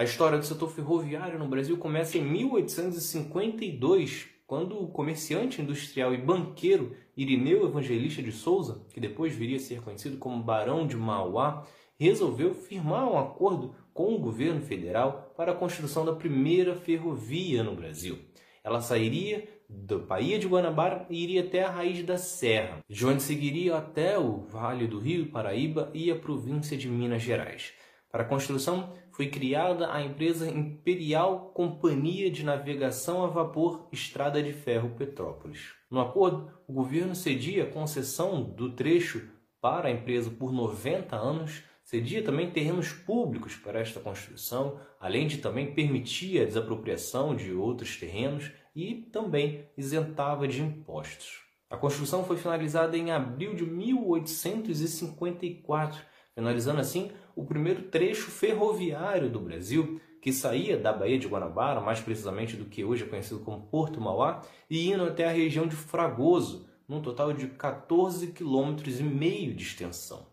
A história do setor ferroviário no Brasil começa em 1852, quando o comerciante industrial e banqueiro Irineu Evangelista de Souza, que depois viria a ser conhecido como Barão de Mauá, resolveu firmar um acordo com o governo federal para a construção da primeira ferrovia no Brasil. Ela sairia da Baía de Guanabara e iria até a raiz da serra, de onde seguiria até o Vale do Rio Paraíba e a província de Minas Gerais. Para a construção foi criada a empresa Imperial Companhia de Navegação a Vapor Estrada de Ferro Petrópolis. No acordo, o governo cedia a concessão do trecho para a empresa por 90 anos, cedia também terrenos públicos para esta construção, além de também permitir a desapropriação de outros terrenos e também isentava de impostos. A construção foi finalizada em abril de 1854, finalizando assim o primeiro trecho ferroviário do Brasil, que saía da Baía de Guanabara, mais precisamente do que hoje é conhecido como Porto Mauá, e indo até a região de Fragoso, num total de 14 km e meio de extensão.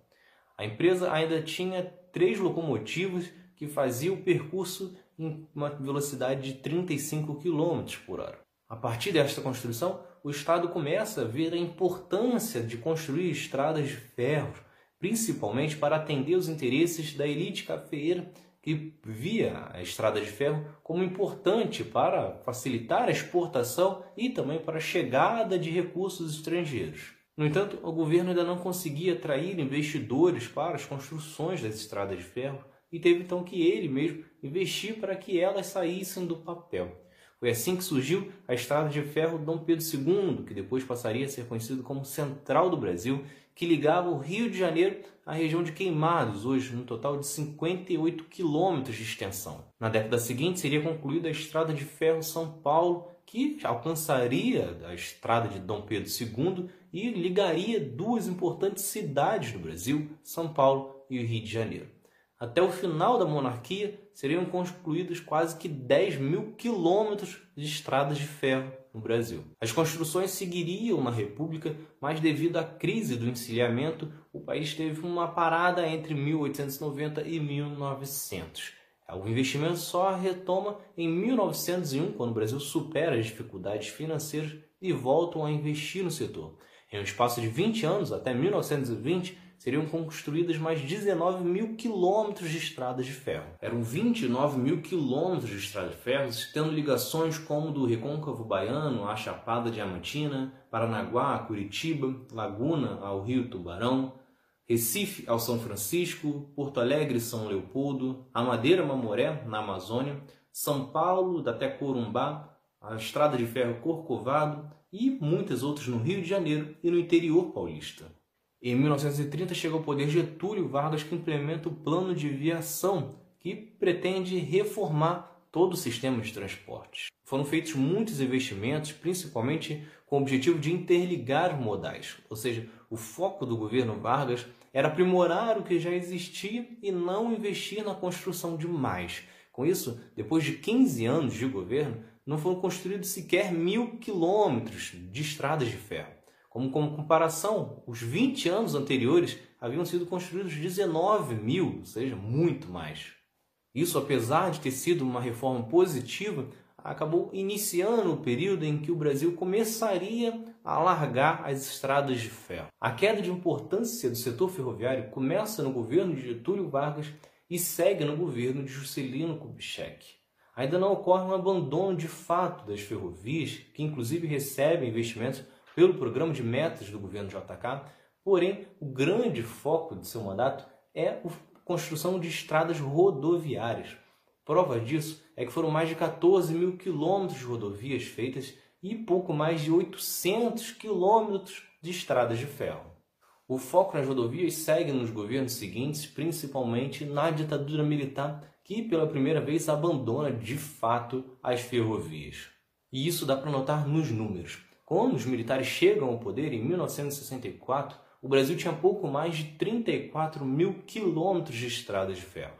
A empresa ainda tinha três locomotivas que faziam o percurso em uma velocidade de 35 km por hora. A partir desta construção, o Estado começa a ver a importância de construir estradas de ferro, principalmente para atender os interesses da elite cafeeira que via a estrada de ferro como importante para facilitar a exportação e também para a chegada de recursos estrangeiros. No entanto, o governo ainda não conseguia atrair investidores para as construções das estradas de ferro e teve então que ele mesmo investir para que elas saíssem do papel. Foi assim que surgiu a Estrada de Ferro Dom Pedro II, que depois passaria a ser conhecido como Central do Brasil, que ligava o Rio de Janeiro à região de Queimados, hoje no total de 58 quilômetros de extensão. Na década seguinte seria concluída a Estrada de Ferro São Paulo, que alcançaria a Estrada de Dom Pedro II e ligaria duas importantes cidades do Brasil, São Paulo e o Rio de Janeiro. Até o final da monarquia, seriam construídos quase que 10 mil quilômetros de estradas de ferro no Brasil. As construções seguiriam na República, mas devido à crise do encilhamento, o país teve uma parada entre 1890 e 1900. O investimento só retoma em 1901, quando o Brasil supera as dificuldades financeiras e volta a investir no setor. Em um espaço de 20 anos, até 1920, seriam construídas mais 19 mil quilômetros de estradas de ferro. Eram 29 mil quilômetros de estrada de ferro, tendo ligações como do Recôncavo Baiano à Chapada Diamantina, Paranaguá a Curitiba, Laguna ao Rio Tubarão, Recife ao São Francisco, Porto Alegre São Leopoldo, a Madeira Mamoré, na Amazônia, São Paulo, até Corumbá, a Estrada de Ferro Corcovado e muitas outras no Rio de Janeiro e no interior paulista. Em 1930 chega ao poder Getúlio Vargas que implementa o plano de viação, que pretende reformar todo o sistema de transportes. Foram feitos muitos investimentos, principalmente com o objetivo de interligar modais, ou seja, o foco do governo Vargas era aprimorar o que já existia e não investir na construção de mais. Com isso, depois de 15 anos de governo, não foram construídos sequer mil quilômetros de estradas de ferro. Como, como comparação, os 20 anos anteriores haviam sido construídos 19 mil, ou seja, muito mais. Isso, apesar de ter sido uma reforma positiva, acabou iniciando o período em que o Brasil começaria a alargar as estradas de ferro. A queda de importância do setor ferroviário começa no governo de Getúlio Vargas e segue no governo de Juscelino Kubitschek. Ainda não ocorre um abandono de fato das ferrovias, que inclusive recebem investimentos pelo programa de metas do governo JK, porém, o grande foco de seu mandato é a construção de estradas rodoviárias. Prova disso é que foram mais de 14 mil quilômetros de rodovias feitas e pouco mais de 800 quilômetros de estradas de ferro. O foco nas rodovias segue nos governos seguintes, principalmente na ditadura militar, que pela primeira vez abandona de fato as ferrovias. E isso dá para notar nos números. Quando os militares chegam ao poder em 1964, o Brasil tinha pouco mais de 34 mil quilômetros de estradas de ferro.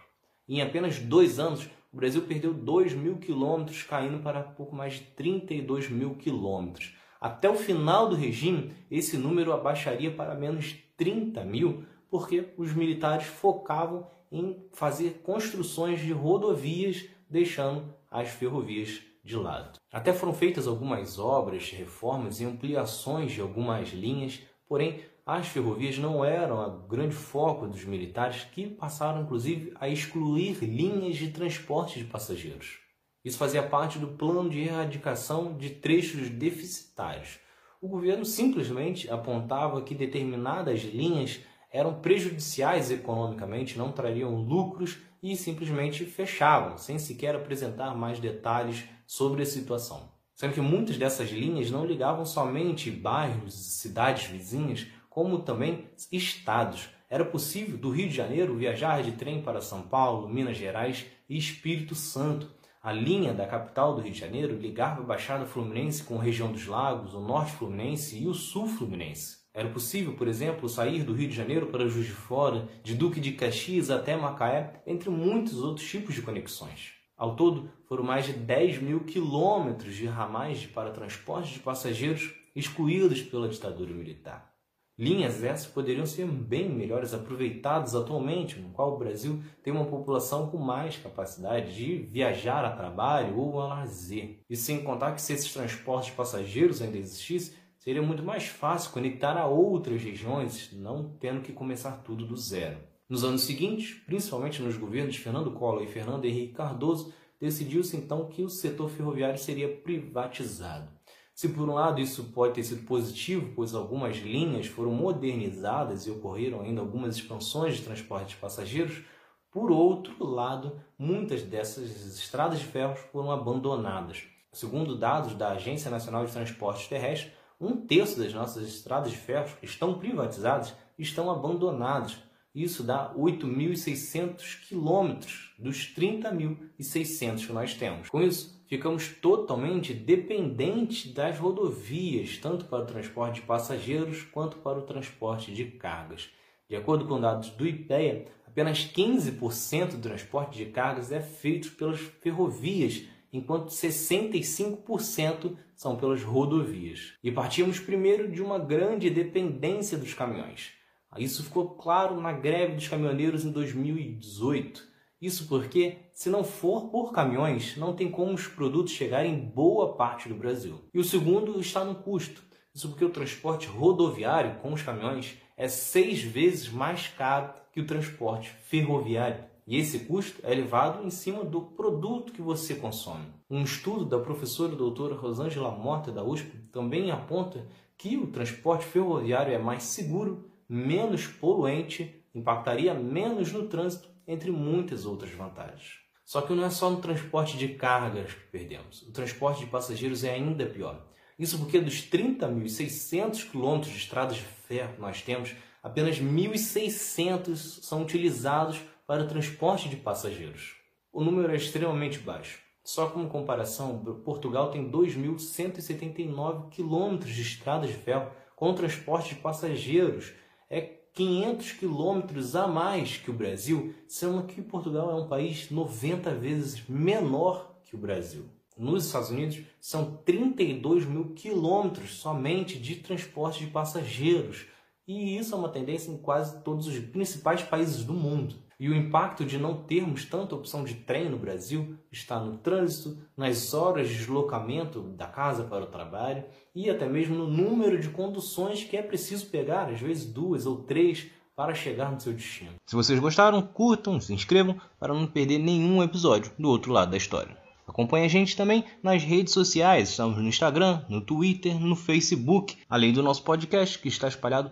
Em apenas dois anos, o Brasil perdeu 2 mil quilômetros, caindo para pouco mais de 32 mil quilômetros. Até o final do regime, esse número abaixaria para menos 30 mil, porque os militares focavam em fazer construções de rodovias, deixando as ferrovias de lado. Até foram feitas algumas obras, reformas e ampliações de algumas linhas, porém as ferrovias não eram o grande foco dos militares, que passaram inclusive a excluir linhas de transporte de passageiros. Isso fazia parte do plano de erradicação de trechos deficitários. O governo simplesmente apontava que determinadas linhas eram prejudiciais economicamente, não trariam lucros e simplesmente fechavam, sem sequer apresentar mais detalhes sobre a situação. Sendo que muitas dessas linhas não ligavam somente bairros e cidades vizinhas, como também estados. Era possível do Rio de Janeiro viajar de trem para São Paulo, Minas Gerais e Espírito Santo. A linha da capital do Rio de Janeiro ligava a Baixada Fluminense com a região dos Lagos, o Norte Fluminense e o Sul Fluminense. Era possível, por exemplo, sair do Rio de Janeiro para Juiz de Fora, de Duque de Caxias até Macaé, entre muitos outros tipos de conexões. Ao todo, foram mais de 10 mil quilômetros de ramais para transporte de passageiros excluídos pela ditadura militar. Linhas essas poderiam ser bem melhores aproveitadas atualmente, no qual o Brasil tem uma população com mais capacidade de viajar a trabalho ou a lazer. E sem contar que se esses transportes passageiros ainda existissem, seria muito mais fácil conectar a outras regiões, não tendo que começar tudo do zero. Nos anos seguintes, principalmente nos governos Fernando Collor e Fernando Henrique Cardoso, decidiu-se então que o setor ferroviário seria privatizado. Se por um lado isso pode ter sido positivo, pois algumas linhas foram modernizadas e ocorreram ainda algumas expansões de transporte de passageiros, por outro lado, muitas dessas estradas de ferro foram abandonadas. Segundo dados da Agência Nacional de Transportes Terrestres, um terço das nossas estradas de ferro que estão privatizadas estão abandonadas. Isso dá 8.600 quilômetros dos 30.600 que nós temos. Com isso, ficamos totalmente dependentes das rodovias, tanto para o transporte de passageiros quanto para o transporte de cargas. De acordo com dados do IPEA, apenas 15% do transporte de cargas é feito pelas ferrovias enquanto 65% são pelas rodovias. E partimos primeiro de uma grande dependência dos caminhões. Isso ficou claro na greve dos caminhoneiros em 2018. Isso porque, se não for por caminhões, não tem como os produtos chegarem em boa parte do Brasil. E o segundo está no custo. Isso porque o transporte rodoviário com os caminhões é seis vezes mais caro que o transporte ferroviário. E esse custo é elevado em cima do produto que você consome. Um estudo da professora doutora Rosângela Mota da USP também aponta que o transporte ferroviário é mais seguro, menos poluente, impactaria menos no trânsito, entre muitas outras vantagens. Só que não é só no transporte de cargas que perdemos. O transporte de passageiros é ainda pior. Isso porque dos 30.600 quilômetros de estradas de ferro que nós temos, apenas 1.600 são utilizados para o transporte de passageiros. O número é extremamente baixo. Só como comparação, Portugal tem 2.179 quilômetros de estradas de ferro com transporte de passageiros. É 500 quilômetros a mais que o Brasil, sendo que Portugal é um país 90 vezes menor que o Brasil. Nos Estados Unidos, são 32 mil quilômetros somente de transporte de passageiros. E isso é uma tendência em quase todos os principais países do mundo. E o impacto de não termos tanta opção de trem no Brasil está no trânsito, nas horas de deslocamento da casa para o trabalho e até mesmo no número de conduções que é preciso pegar, às vezes duas ou três, para chegar no seu destino. Se vocês gostaram, curtam, se inscrevam para não perder nenhum episódio do outro lado da história. Acompanhe a gente também nas redes sociais, estamos no Instagram, no Twitter, no Facebook, além do nosso podcast que está espalhado